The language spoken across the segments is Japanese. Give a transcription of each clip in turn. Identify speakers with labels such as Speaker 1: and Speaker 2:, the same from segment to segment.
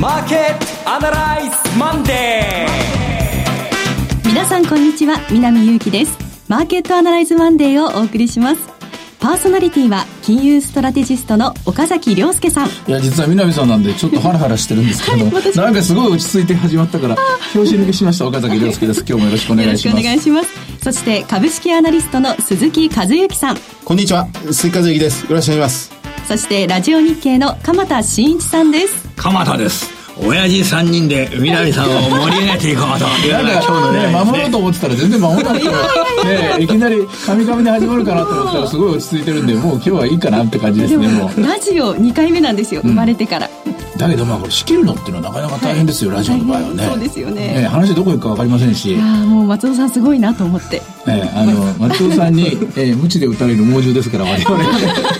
Speaker 1: マーケットアナライズマンデ
Speaker 2: ー。皆さんこんにちは南祐希です。マーケットアナライズマンデーをお送りします。パーソナリティは金融ストラテジストの岡崎亮介さん。い
Speaker 3: や実は南さんなんでちょっとハラハラしてるんですけど、はい、なんかすごい落ち着いて始まったから拍子抜けしました岡崎亮介です。今日もよろしくお願いします。
Speaker 2: お願いします。そして株式アナリストの鈴木和之さん。
Speaker 4: こんにちは鈴木和之です。よろしくお願いします
Speaker 2: そしてラジオ日経の鎌田新一さんです。
Speaker 5: 鎌田です。親父3人で南さんを盛り上げていこうと。
Speaker 3: なんか今日のね守ろうと思ってたら全然守らなかったねいきなりカミカミで始まるかなと思ったら すごい落ち着いてるんでもう今日はいいかなって感じですねも
Speaker 2: う。ラジオ2回目なんですよ、生まれてから。
Speaker 3: だけどまあこれ仕切るのっていうのはなかなか大変ですよ、ラジオの場合はね。
Speaker 2: そうですよね。
Speaker 3: ね話どこ行くか分かりませんし。い
Speaker 2: やもう松尾さんすごいなと思って、
Speaker 3: えあの松尾さんに、えー、無知で打たれる猛獣ですから我々そ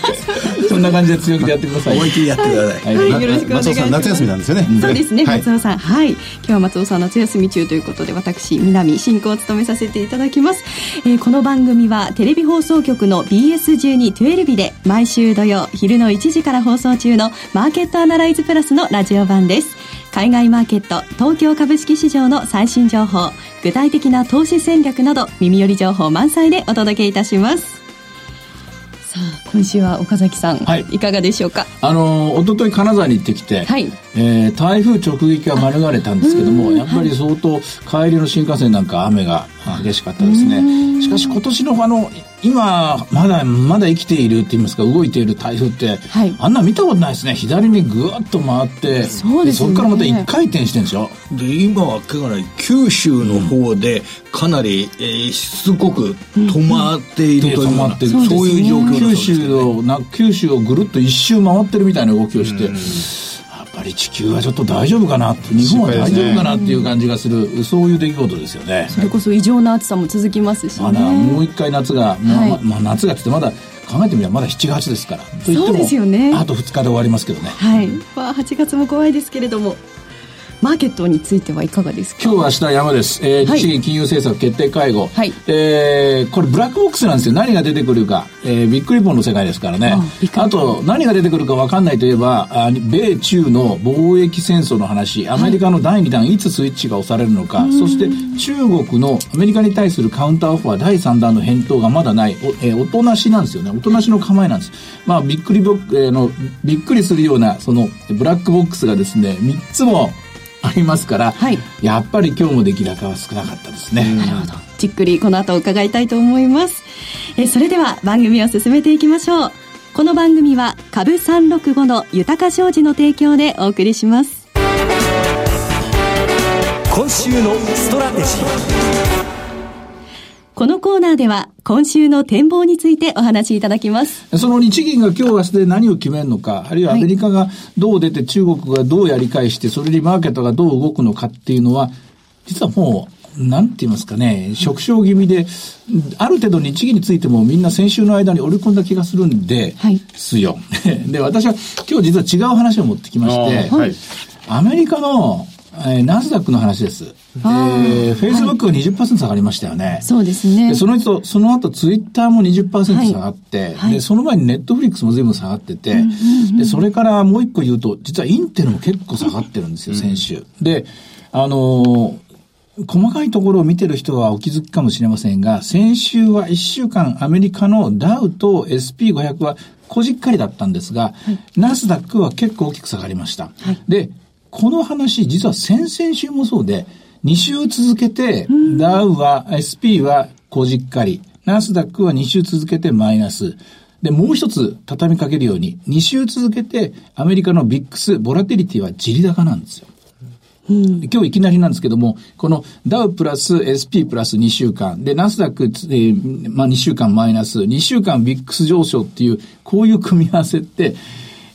Speaker 3: んな感じで強気でやってください。
Speaker 4: 思い切りやってください、
Speaker 2: はい、はい、よろしくお願いします。
Speaker 4: 夏休みなんですよね、
Speaker 2: そうですね、松尾さんはい。今日は松尾さん夏休み中ということで私南進行を務めさせていただきます、えー、この番組はテレビ放送局の BS1212 で毎週土曜昼の1時から放送中のマーケットアナライズプラスのラジオ版です。海外マーケット東京株式市場の最新情報具体的な投資戦略など耳寄り情報満載でお届けいたしますさあ今週は岡崎さん、はい、いかがでしょうか？
Speaker 3: あの一昨日金沢に行ってきて、はい、えー、台風直撃は免れたんですけどもやっぱり相当帰りの新幹線なんか雨が激しかったですね。しかし今年のあの今まだまだ生きているって言いますか動いている台風って、はい、あんな見たことないですね。左にぐわっと回ってそうです、ね、そこからまた一回転してるんですよ。
Speaker 5: で今はかなり九州の方でかなり、えー、しつこく止まっているという、うん、止まってる、そういう状況
Speaker 3: 九州をな九州をぐるっと一周回ってるみたいな動きをして、うんぱり地球はちょっと大丈夫かなって日本は大丈夫かなっていう感じがする、ね、そういう出来事ですよね。
Speaker 2: それこそ異常な暑さも続きますし、ね、
Speaker 3: まだもう一回夏が、まあ、はい、まあ、夏がってまだ考えてみればまだ7月ですからと
Speaker 2: そうですよね。
Speaker 3: あと2日で終わりますけどね。
Speaker 2: はい、まあ、8月も怖いですけれどもマーケットについてはいかがですか？
Speaker 3: 今日は明日山です、えー、日銀金融政策決定会合、はい、えー、これブラックボックスなんですよ。何が出てくるか、えー、ビッグリボンの世界ですからね。あと何が出てくるか分かんないといえばあ米中の貿易戦争の話。アメリカの第2弾、い、つスイッチが押されるのか。そして中国のアメリカに対するカウンターオファー第3弾の返答がまだない。お,、えー、おとなしなんですよね。おとなしの構えなんです。まあびっくりボック、えー、のびっくりするようなそのブラックボックスがですね3つもありますから、はい、やっぱり今日も出来高は少なかったですね。
Speaker 2: なるほど。じっくりこの後伺いたいと思います。えそれでは番組を進めていきましょう。この番組は株365の豊商事の提供でお送りします。
Speaker 1: 今週のストラテジー。
Speaker 2: このコーナーでは今週の展望についてお話しいただきます。
Speaker 3: その日銀が今日明日で何を決めるのか、あるいはアメリカがどう出て中国がどうやり返して、それにマーケットがどう動くのかっていうのは、実はもう、なんて言いますかね、縮小気味で、ある程度日銀についてもみんな先週の間に織り込んだ気がするんで、はい、すよ。で、私は今日実は違う話を持ってきまして、はい、アメリカのえー、ナスダックの話です。えー、フェイスブックが20%下がりましたよね。
Speaker 2: そうですね。
Speaker 3: でその後、その後ツイッターも20%下がって、はい、で、その前にネットフリックスも随分下がってて、で、それからもう一個言うと、実はインテルも結構下がってるんですよ、先週。で、あのー、細かいところを見てる人はお気づきかもしれませんが、先週は1週間アメリカのダウと SP500 はこじっかりだったんですが、はい、ナスダックは結構大きく下がりました。はい、で、この話、実は先々週もそうで、2週続けて、ダウは、SP はこじっかり、ナスダックは2週続けてマイナス。で、もう一つ畳みかけるように、2週続けてアメリカのビックス、ボラティリティは地利高なんですよ。うん、今日いきなりなんですけども、このダウプラス SP プラス2週間、で、ナスダック、えー、まあ2週間マイナス、2週間ビックス上昇っていう、こういう組み合わせって、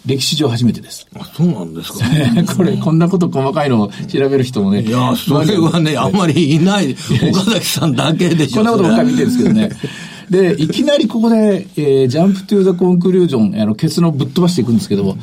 Speaker 3: 歴史上初めてです。
Speaker 5: あ、そうなんですか。
Speaker 3: これ、こんなこと細かいのを調べる人もね。
Speaker 5: いや、それはね、あんまりいない、岡崎さんだけでし
Speaker 3: ょ。こんなことばっかり見てるんですけどね。で、いきなりここで、えー、ジャンプトゥーザコンクルージョン、あの、結論ぶっ飛ばしていくんですけども、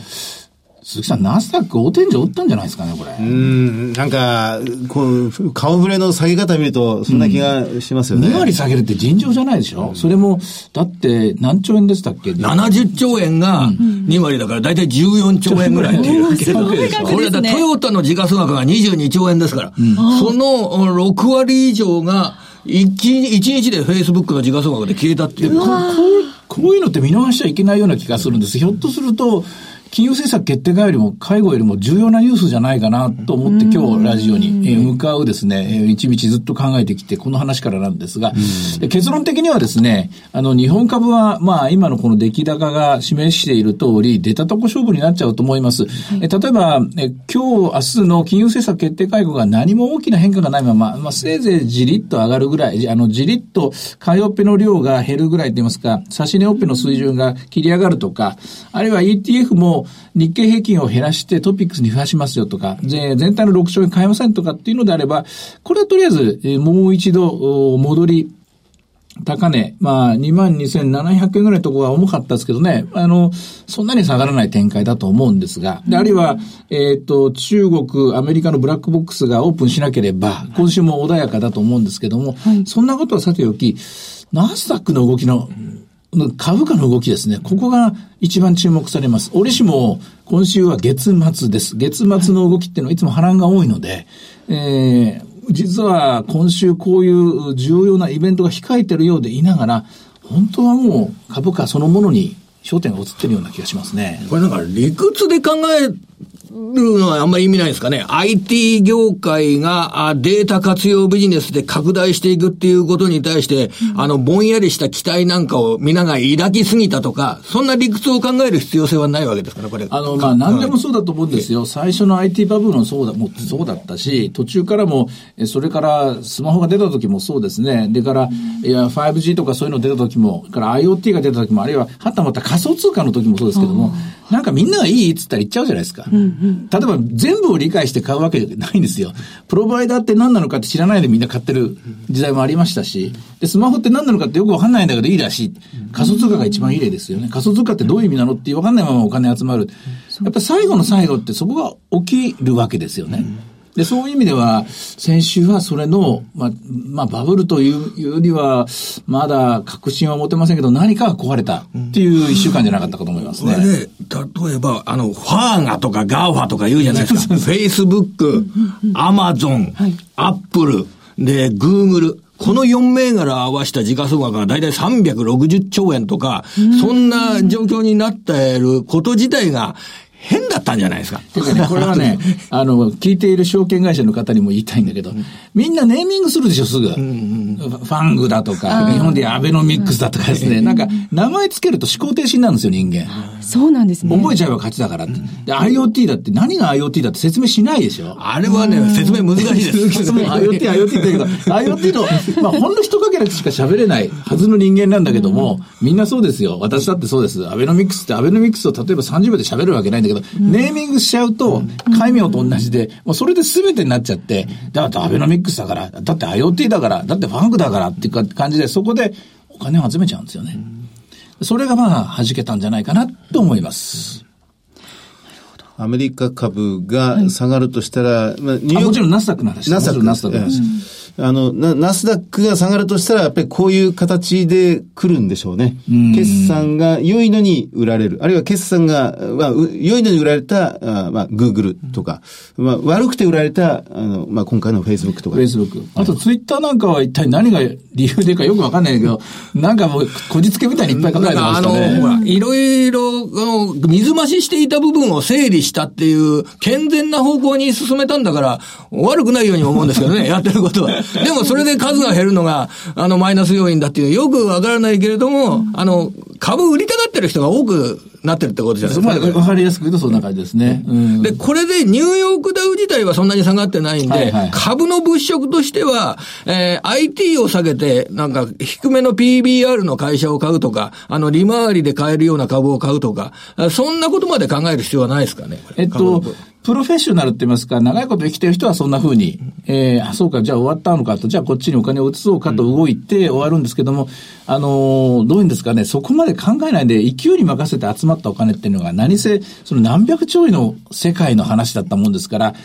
Speaker 3: 鈴木さん、ナスダック大天井打ったんじゃないですかね、これ。う
Speaker 4: ん、なんか、こう、顔ぶれの下げ方見ると、そんな気がしますよね。
Speaker 3: 2割下げるって尋常じゃないでしょ、うん、それも、だって何兆円でしたっけ
Speaker 5: ?70 兆円が2割だから、だいたい14兆円ぐらいっていうわけでこれだ、トヨタの時価総額が22兆円ですから、うん、その6割以上が、一日でフェイスブックの時価総額で消えたっていう。
Speaker 3: こうこういうのって見逃しちゃいけないような気がするんです。ひょっとすると、金融政策決定会よりも介護よりも重要なニュースじゃないかなと思って今日ラジオに向かうですね、一日ずっと考えてきて、この話からなんですが、結論的にはですね、あの、日本株は、まあ、今のこの出来高が示している通り、出たとこ勝負になっちゃうと思います。え例えば、え今日、明日の金融政策決定会合が何も大きな変化がないまま、まあ、せいぜいじりっと上がるぐらい、あの、じりっと買いオペの量が減るぐらいと言いますか、差し値オペの水準が切り上がるとか、あるいは ETF も日経平均を減らしてトピックスに増やしますよとか、全体の6兆円買えませんとかっていうのであれば、これはとりあえず、もう一度戻り、高値、まあ、22,700円ぐらいのところは重かったですけどね、あの、そんなに下がらない展開だと思うんですが、であるいは、えっ、ー、と、中国、アメリカのブラックボックスがオープンしなければ、今週も穏やかだと思うんですけども、はい、そんなことはさておき、ナスダックの動きの株価の動きですね。ここが一番注目されます。折しも今週は月末です。月末の動きっていうのはいつも波乱が多いので、えー、実は今週こういう重要なイベントが控えてるようでいながら、本当はもう株価そのものに焦点が移ってるような気がしますね。
Speaker 5: これなんか理屈で考えるのはあんまり意味ないですかね。IT 業界がデータ活用ビジネスで拡大していくっていうことに対して、うん、あの、ぼんやりした期待なんかを皆が抱きすぎたとか、そんな理屈を考える必要性はないわけですから、これ。
Speaker 3: あの、まあ、何でもそうだと思うんですよ。最初の IT バブルもそうだ、もうそうだったし、途中からも、それからスマホが出た時もそうですね。でから、いや、5G とかそういうの出た時も、から IoT が出た時も、あるいは、はたまた仮想通貨の時もそうですけども、なんかみんながいいっつったら言っちゃうじゃないですか。うんうん、例えば全部を理解して買うわけじゃないんですよ。プロバイダーって何なのかって知らないでみんな買ってる時代もありましたし、で、スマホって何なのかってよくわかんないんだけどいいらしい。仮想通貨が一番いい例ですよね。仮想通貨ってどういう意味なのってわかんないままお金集まる。やっぱ最後の最後ってそこが起きるわけですよね。うんで、そういう意味では、先週はそれの、まあ、まあ、バブルというよりは、まだ確信は持てませんけど、何かが壊れたっていう一週間じゃなかったかと思いますね。
Speaker 5: ね例えば、あの、ファーガとかガーファとか言うじゃないですか。フェイスブック、アマゾン、アップル、で、グーグル。この4銘柄合わせた時価総額が大体360兆円とか、そんな状況になっていること自体が、変だったんじゃないですか。
Speaker 3: てかね、これはね、あの、聞いている証券会社の方にも言いたいんだけど、みんなネーミングするでしょ、すぐ。ファングだとか、日本でアベノミックスだとかですね、なんか、名前つけると思考停止になるんですよ、人間。
Speaker 2: そうなんですね。
Speaker 3: 覚えちゃえば勝ちだからって。で、IoT だって、何が IoT だって説明しないでしょ。
Speaker 5: あれはね、説明難しいです。
Speaker 3: IoT、IoT って言うけど、IoT の、まあ、ほんの一かけらしか喋れないはずの人間なんだけども、みんなそうですよ。私だってそうです。アベノミックスってアベノミックスを例えば30秒で喋るわけないんだけど、ネーミングしちゃうと、戒名と同じで、もうそれで全てになっちゃって、だってアベノミックスだから、だって IoT だから、だってファンクだからっていう感じで、そこでお金を集めちゃうんですよね。それがまあ、弾けたんじゃないかなと思います。
Speaker 4: アメリカ株が下がるとしたら、はい、
Speaker 3: まあ、ニューヨーク。もちろんナスダックの話。
Speaker 4: ナスダック。ナスダックの話。あの、ナスダックが下がるとしたら、やっぱりこういう形で来るんでしょうね。う決算が良いのに売られる。あるいは決算が、まあ、良いのに売られた、あまあ、グーグルとか、まあ、悪くて売られた、あの、まあ、今回のフェイスブックとか。
Speaker 3: フェイスブック。あと、ツイッターなんかは一体何が理由でかよくわかんないけど、なんかもう、こじつけみたいにいっぱい書かれてましたね。あの、ほら、
Speaker 5: いろいろ、水増ししていた部分を整理したっていう、健全な方向に進めたんだから、悪くないように思うんですけどね、やってることは。でも、それで数が減るのが、あの、マイナス要因だっていう、よくわからないけれども、あの、株売りたがってる人が多くなってるってことじゃないですか。
Speaker 3: わかりやすく言うとそんな感じですね。
Speaker 5: うん、で、これでニューヨークダウ自体はそんなに下がってないんで、はいはい、株の物色としては、えー、IT を下げて、なんか低めの PBR の会社を買うとか、あの、利回りで買えるような株を買うとか、そんなことまで考える必要はないですかね。
Speaker 3: えっと、プロフェッショナルって言いますか、長いこと生きてる人はそんな風に、えー、あ、そうか、じゃあ終わったのか。と、じゃあこっちにお金を移そうかと動いて終わるんですけども、あのー、どういうんですかね、そこまで考えないで勢いに任せて集まったお金っていうのが何せ、その何百兆円の世界の話だったもんですから、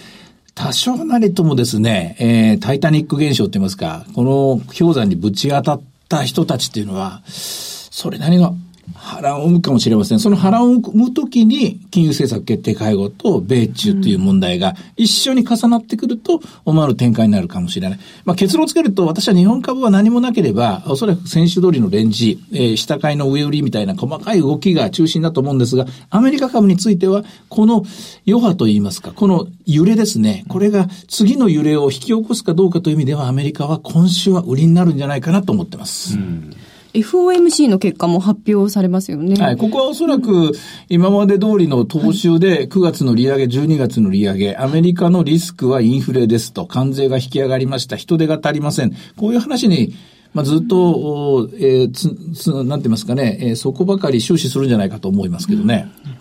Speaker 3: 多少なりともですね、えー、タイタニック現象って言いますか、この氷山にぶち当たった人たちっていうのは、それなりの波乱を生むかもしれません。その波乱を生むときに、金融政策決定会合と米中という問題が一緒に重なってくると、思わぬ展開になるかもしれない。まあ、結論をつけると、私は日本株は何もなければ、おそらく先週通りのレンジ、えー、下買いの上売りみたいな細かい動きが中心だと思うんですが、アメリカ株については、この余波といいますか、この揺れですね、これが次の揺れを引き起こすかどうかという意味では、アメリカは今週は売りになるんじゃないかなと思ってます。うん
Speaker 2: FOMC の結果も発表されますよね。
Speaker 3: はい。ここはおそらく今まで通りの踏襲で9月の利上げ、12月の利上げ、アメリカのリスクはインフレですと、関税が引き上がりました、人手が足りません。こういう話にまあ、ずっと、えー、つ、つ、なんて言いますかね、えー、そこばかり終始するんじゃないかと思いますけどね。うん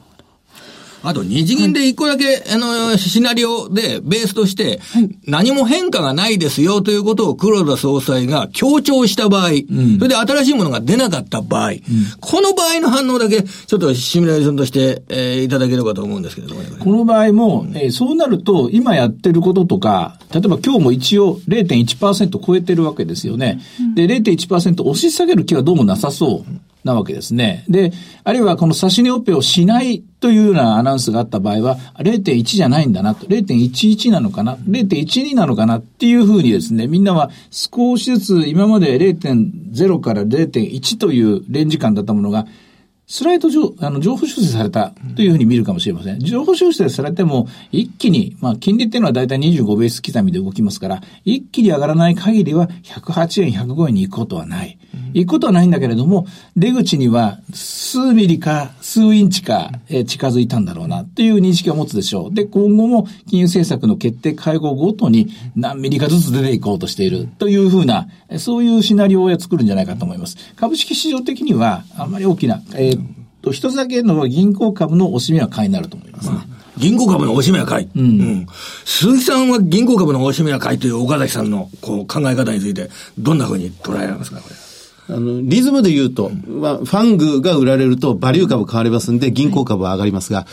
Speaker 5: あと、日銀で一個だけ、あの、シナリオで、ベースとして、何も変化がないですよということを黒田総裁が 強調した場合、それで新しいものが出なかった場合、この場合の反応だけ、ちょっとシミュレーションとして、えー、いただければと思うんですけれども、ね、
Speaker 3: この場合も、えー、そうなると、今やってることとか、例えば今日も一応0.1%超えてるわけですよね。で、0.1%押し下げる気はどうもなさそう。なわけですね。で、あるいはこの指し値オペをしないというようなアナウンスがあった場合は、0.1じゃないんだなと、0.11なのかな、0.12なのかなっていうふうにですね、みんなは少しずつ今まで0.0から0.1というレンジ感だったものが、スライド上、あの、情報修正されたというふうに見るかもしれません。情報修正されても、一気に、まあ、金利っていうのはだいたい25ベース刻みで動きますから、一気に上がらない限りは、108円、105円に行くことはない。行くことはないんだけれども、出口には数ミリか数インチか、え近づいたんだろうなっていう認識を持つでしょう。で、今後も金融政策の決定会合ごとに何ミリかずつ出ていこうとしているというふうな、そういうシナリオを作るんじゃないかと思います。株式市場的にはあんまり大きな、えー、と、一つだけの銀行株の押し目は買いになると思いますね。
Speaker 5: 銀行株の押し目は買い。うん。うん。鈴木さんは銀行株の押し目は買いという岡崎さんのこう考え方について、どんなふうに捉えられますか、これ。
Speaker 4: あの、リズムで言うと、まあ、ファングが売られると、バリュー株買われますんで、銀行株は上がりますが、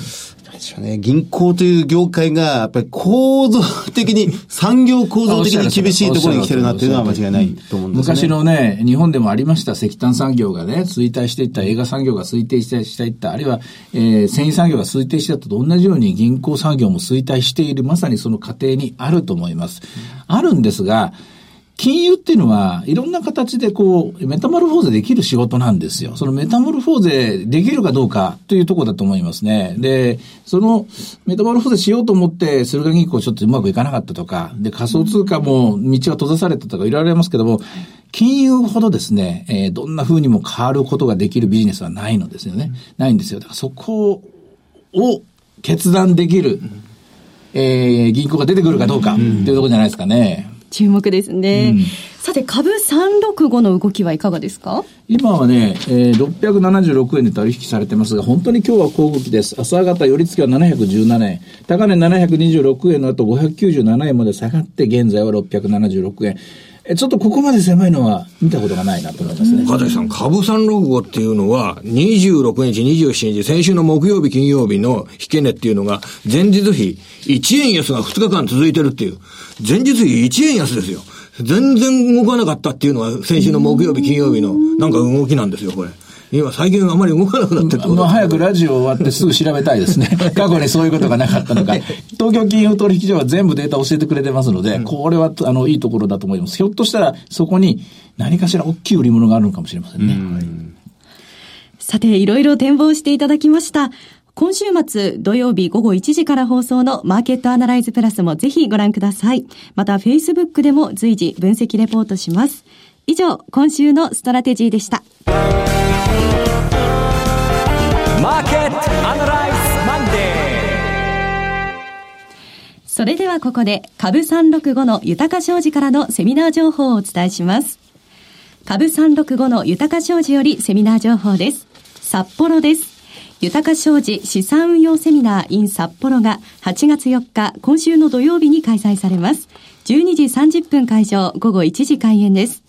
Speaker 4: でしょうね。銀行という業界が、やっぱり構造的に、産業構造的に厳しいところに来てるなっていうのは間違いないと思うんですね。
Speaker 3: 昔のね、日本でもありました石炭産業がね、衰退していった、映画産業が衰退していった、あるいは、えー、繊維産業が衰退していったと同じように銀行産業も衰退している、まさにその過程にあると思います。あるんですが、金融っていうのは、いろんな形でこう、メタモルフォーゼできる仕事なんですよ。そのメタモルフォーゼできるかどうかというとこだと思いますね。で、そのメタモルフォーゼしようと思って、駿河銀行ちょっとうまくいかなかったとか、で、仮想通貨も道が閉ざされたとかいろいろありますけども、金融ほどですね、えー、どんな風にも変わることができるビジネスはないのですよね。ないんですよ。だからそこを決断できる、えー、銀行が出てくるかどうかっていうところじゃないですかね。
Speaker 2: 注目ですね。うん、さて、株365の動きはいかがですか？
Speaker 3: 今はね、えー、676円で取引されてますが、本当に今日は小動きです。朝方、寄り付きは717円。高値726円の後597円まで下がって、現在は676円。ちょっとここまで狭いのは見たことがないなと思いますね。
Speaker 5: 岡崎さん、株365っていうのは、26日、27日、先週の木曜日、金曜日の引け値っていうのが、前日比1円安が2日間続いてるっていう。前日比1円安ですよ。全然動かなかったっていうのは、先週の木曜日、金曜日のなんか動きなんですよ、これ。今最近あまり動かなくなってる
Speaker 3: まあ、早くラジオ終わってすぐ調べたいですね。過去にそういうことがなかったのか。東京金融取引所は全部データ教えてくれてますので、うん、これはあのいいところだと思います。ひょっとしたらそこに何かしら大きい売り物があるのかもしれませんね。んはい、
Speaker 2: さて、いろいろ展望していただきました。今週末土曜日午後1時から放送のマーケットアナライズプラスもぜひご覧ください。また Facebook でも随時分析レポートします。以上、今週のストラテジーでした。それではここで株365の豊か商事からのセミナー情報をお伝えします。株365の豊か商事よりセミナー情報です。札幌です。豊か商事資産運用セミナー in 札幌が8月4日、今週の土曜日に開催されます。12時30分会場、午後1時開演です。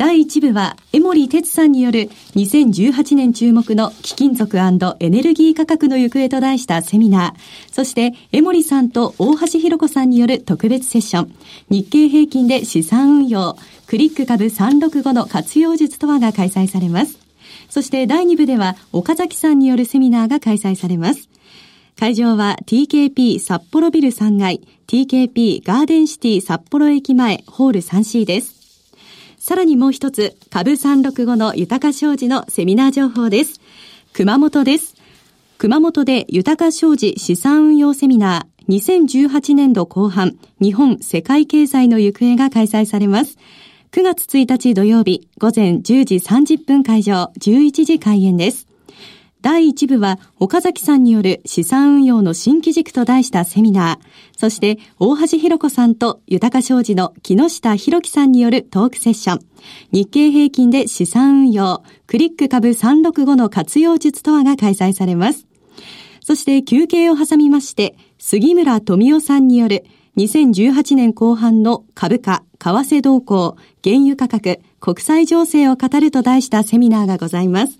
Speaker 2: 第1部は、江森哲さんによる2018年注目の貴金属エネルギー価格の行方と題したセミナー。そして、江森さんと大橋弘子さんによる特別セッション。日経平均で資産運用。クリック株365の活用術とはが開催されます。そして第2部では岡崎さんによるセミナーが開催されます。会場は TKP 札幌ビル3階、TKP ガーデンシティ札幌駅前ホール 3C です。さらにもう一つ、株365の豊か商事のセミナー情報です。熊本です。熊本で豊か商事資産運用セミナー2018年度後半日本世界経済の行方が開催されます。9月1日土曜日午前10時30分会場11時開演です。第1部は岡崎さんによる資産運用の新機軸と題したセミナー、そして大橋弘子さんと豊商事の木下博樹さんによるトークセッション、日経平均で資産運用、クリック株365の活用術とはが開催されます。そして休憩を挟みまして、杉村富夫さんによる2018年後半の株価、為替動向、原油価格、国際情勢を語ると題したセミナーがございます。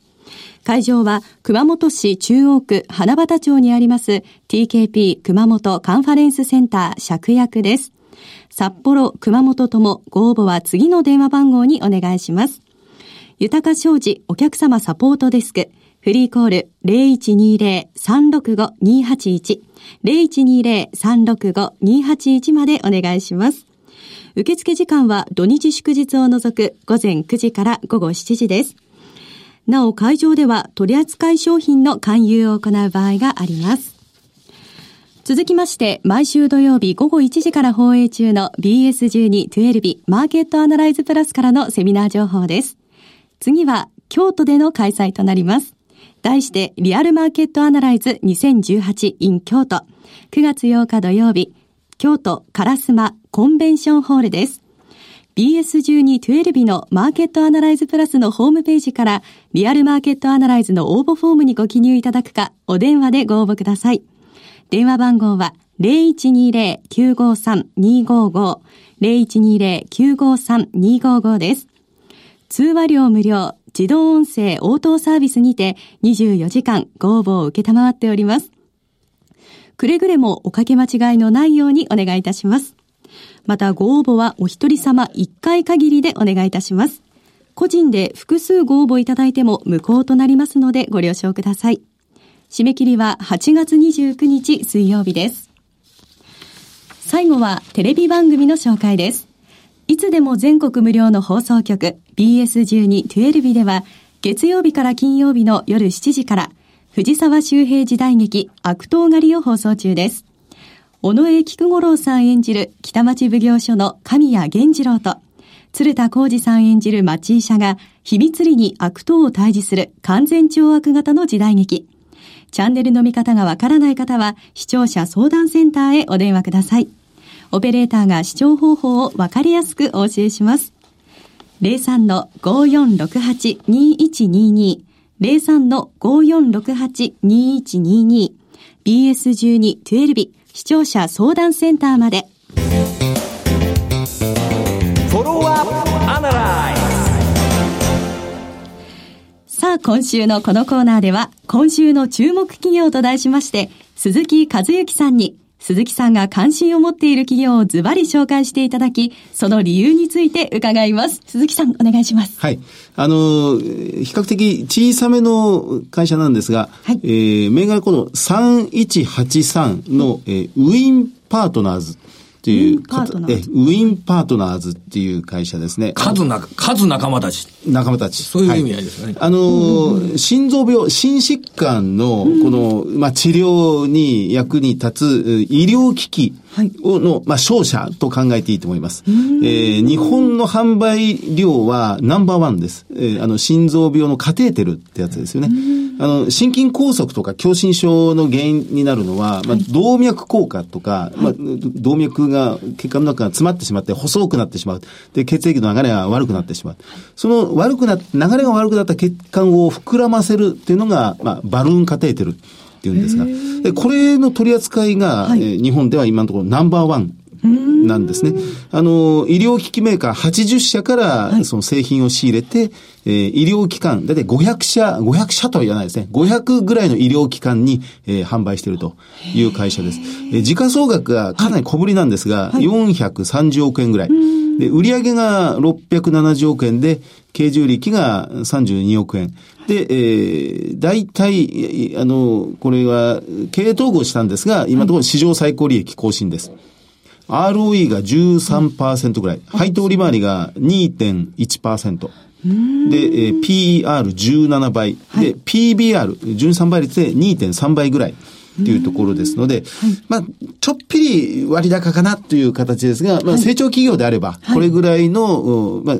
Speaker 2: 会場は熊本市中央区花畑町にあります TKP 熊本カンファレンスセンター借役です。札幌、熊本ともご応募は次の電話番号にお願いします。豊か商事お客様サポートデスクフリーコール0120-365-281 0120-365-281までお願いします。受付時間は土日祝日を除く午前9時から午後7時です。なお会場では取扱い商品の勧誘を行う場合があります。続きまして、毎週土曜日午後1時から放映中の BS12-12 マーケットアナライズプラスからのセミナー情報です。次は京都での開催となります。題してリアルマーケットアナライズ2018 in 京都9月8日土曜日京都烏丸コンベンションホールです。BS12-12 のマーケットアナライズプラスのホームページからリアルマーケットアナライズの応募フォームにご記入いただくかお電話でご応募ください。電話番号は0120-953-255 0120-953-255です。通話料無料、自動音声応答サービスにて24時間ご応募を受けたまわっております。くれぐれもおかけ間違いのないようにお願いいたします。またご応募はお一人様一回限りでお願いいたします。個人で複数ご応募いただいても無効となりますのでご了承ください。締め切りは8月29日水曜日です。最後はテレビ番組の紹介です。いつでも全国無料の放送局 BS12-12 では月曜日から金曜日の夜7時から藤沢周平時代劇悪党狩りを放送中です。尾上菊五郎さん演じる北町奉行所の神谷源次郎と、鶴田浩二さん演じる町医者が秘密裏に悪党を退治する完全懲悪型の時代劇。チャンネルの見方がわからない方は視聴者相談センターへお電話ください。オペレーターが視聴方法をわかりやすくお教えします。03-5468-2122 03-5468-2122 BS12-12 視聴者相談センターまで。さあ、今週のこのコーナーでは、今週の注目企業と題しまして、鈴木和之さんに鈴木さんが関心を持っている企業をズバリ紹介していただき、その理由について伺います。鈴木さん、お願いします。
Speaker 4: はい。あの、比較的小さめの会社なんですが、はい、えー、銘柄この3183の、えー、ウィンパートナーズ。っていう、ウィンパートナーズっていう会社ですね。
Speaker 5: 数な、数仲間たち。
Speaker 4: 仲間たち。
Speaker 5: そういう意味合いですね。はい、
Speaker 4: あの、心臓病、心疾患の、この、まあ、治療に役に立つ医療機器をの、まあ、商社と考えていいと思います。えー、日本の販売量はナンバーワンです。えー、あの、心臓病のカテーテルってやつですよね。あの、心筋梗塞とか狭心症の原因になるのは、まあ、動脈硬化とか、まあ、動脈が、血管の中が詰まってしまって細くなってしまう。で、血液の流れが悪くなってしまう。その悪くな、流れが悪くなった血管を膨らませるっていうのが、まあ、バルーンカテーテルっていうんですが、でこれの取り扱いが、はい、えー、日本では今のところナンバーワンなんですね。あの、医療機器メーカー80社からその製品を仕入れて、はい、えー、医療機関、だいたい500社、500社とは言わないですね。500ぐらいの医療機関に、えー、販売しているという会社です。えー、時価総額がかなり小ぶりなんですが、はい、430億円ぐらい。で、売上が670億円で、経常利益が32億円。で、えー、大体、あの、これは、経営統合したんですが、今のところ史上最高利益更新です。ROE が13%ぐらい。配当利回りが2.1%。で、えー、PER17 倍。で、PBR、13倍率で2.3倍ぐらい。っていうところですので、まあ、ちょっぴり割高かなという形ですが、まあ、成長企業であれば、これぐらいの、まあ、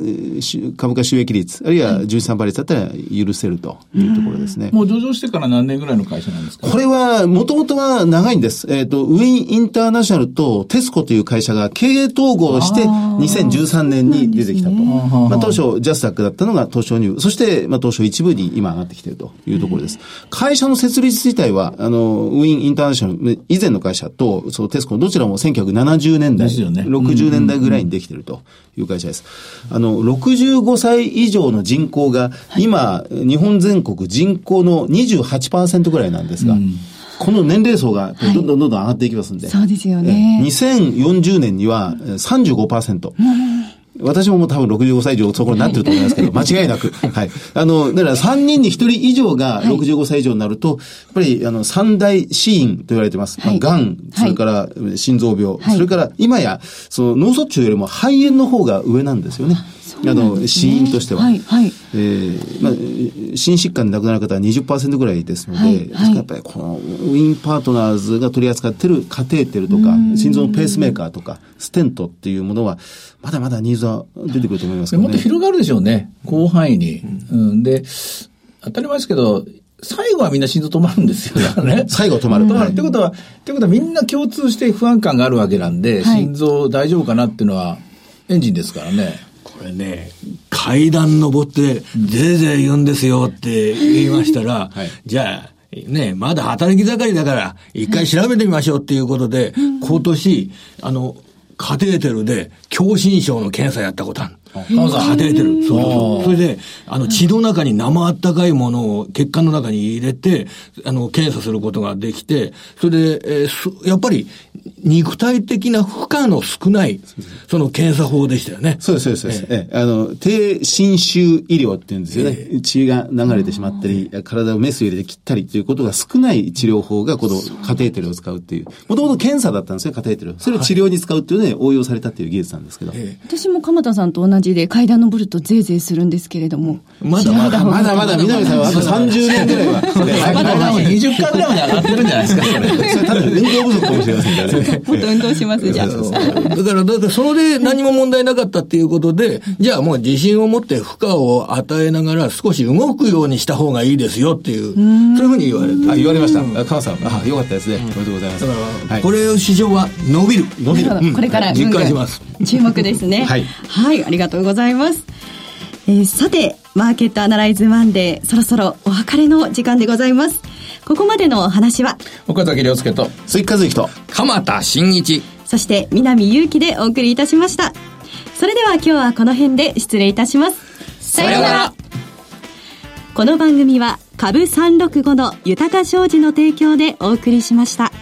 Speaker 4: 株価収益率、あるいは13倍率だったら許せるというところですね。
Speaker 3: もう上場してから何年ぐらいの会社なんですか？
Speaker 4: これは、もともとは長いんです。えっ、ー、と、ウィンインターナショナルとテスコという会社が経営統合して2013年に出てきたと。まあ、当初、ジャスタックだったのが東証入、そして、まあ、東証一部に今上がってきているというところです。会社の設立自体は、あの、ウィンインターナショナル、以前の会社と、そのテスコ、どちらも1970年代、ね、60年代ぐらいにできているという会社です。あの、65歳以上の人口が、今、日本全国人口の28%ぐらいなんですが、うんこの年齢層がどんどんどんどん上がっていきますんで。
Speaker 2: そうですよね。
Speaker 4: 2040年には35%。うん私ももう多分65歳以上そこになってると思いますけど、間違いなく。はい。あの、だから3人に1人以上が65歳以上になると、やっぱり、あの、三大死因と言われてます。はい、まあ、癌、それから心臓病、それから今や、その脳卒中よりも肺炎の方が上なんですよね。あの、死因としては。はい、はい。えー、まあ、心疾患で亡くなる方は20%ぐらいですので、はい、はい、やっぱりこの、ウィンパートナーズが取り扱っているカテーテルとか、心臓のペースメーカーとか、ステントっていうものは、まだまだニーズは出てくると思いますけど
Speaker 3: ね。もっと広がるでしょうね。広範囲に。うん、で、当たり前ですけど、最後はみんな心臓止まるんですよね。
Speaker 4: 最後は止まる。
Speaker 3: 止まる。ってことは、ってことはみんな共通して不安感があるわけなんで、はい、心臓大丈夫かなっていうのはエンジンですからね。
Speaker 5: これね、階段登って、ぜいぜい言うんですよって言いましたら、はい、じゃあ、ね、まだ働き盛りだから、一回調べてみましょうっていうことで、今年、あの、カテーテルで、狭心症の検査やったことある。カテーテル。そうそう。それで、あの、血の中に生あったかいものを血管の中に入れて、あの、検査することができて、それで、えー、やっぱり、肉体的な負荷の少ない、その検査法でしたよね。
Speaker 4: そうです、そうです。ええあの、低侵襲医療って言うんですよね。えー、血が流れてしまったり、体をメス入れて切ったりということが少ない治療法が、このカテーテルを使うっていう。もともと検査だったんですよ、カテーテル。それを治療に使うっていうので応用されたっていう技術なんですけど。え
Speaker 2: ー、私も鎌田さんと同じで階段登るとぜいぜいするんですけれども。
Speaker 4: まだまだ、まだまだ、南さんはあと30年ぐらいは。
Speaker 3: まだ20回ぐらいまで上がってるんじゃないですか、それ。それ多分
Speaker 4: 運動不足かもしれませんからね。
Speaker 2: もっと運動します、じゃあ。だ
Speaker 5: から、だからそれで何も問題なかったっていうことで、じゃあもう自信を持って負荷を与えながら少し動くようにした方がいいですよっていう、そういうふうに言われて。
Speaker 4: あ、言われました。川さん、あ、よかったですね。おめでとうございます。だ
Speaker 5: から、これ市場は伸びる。
Speaker 2: 伸びる。これから
Speaker 5: 実感します。
Speaker 2: 注目ですね。はい。はい、ありがとうございます。えー、さて、マーケットアナライズマンデー、そろそろお別れの時間でございます。ここまでのお話は、
Speaker 3: 岡崎亮介と、
Speaker 4: 鈴木和之と、
Speaker 5: 鎌田新一、
Speaker 2: そして南祐希でお送りいたしました。それでは今日はこの辺で失礼いたします。
Speaker 5: さようなら。
Speaker 2: この番組は株365の豊か商事の提供でお送りしました。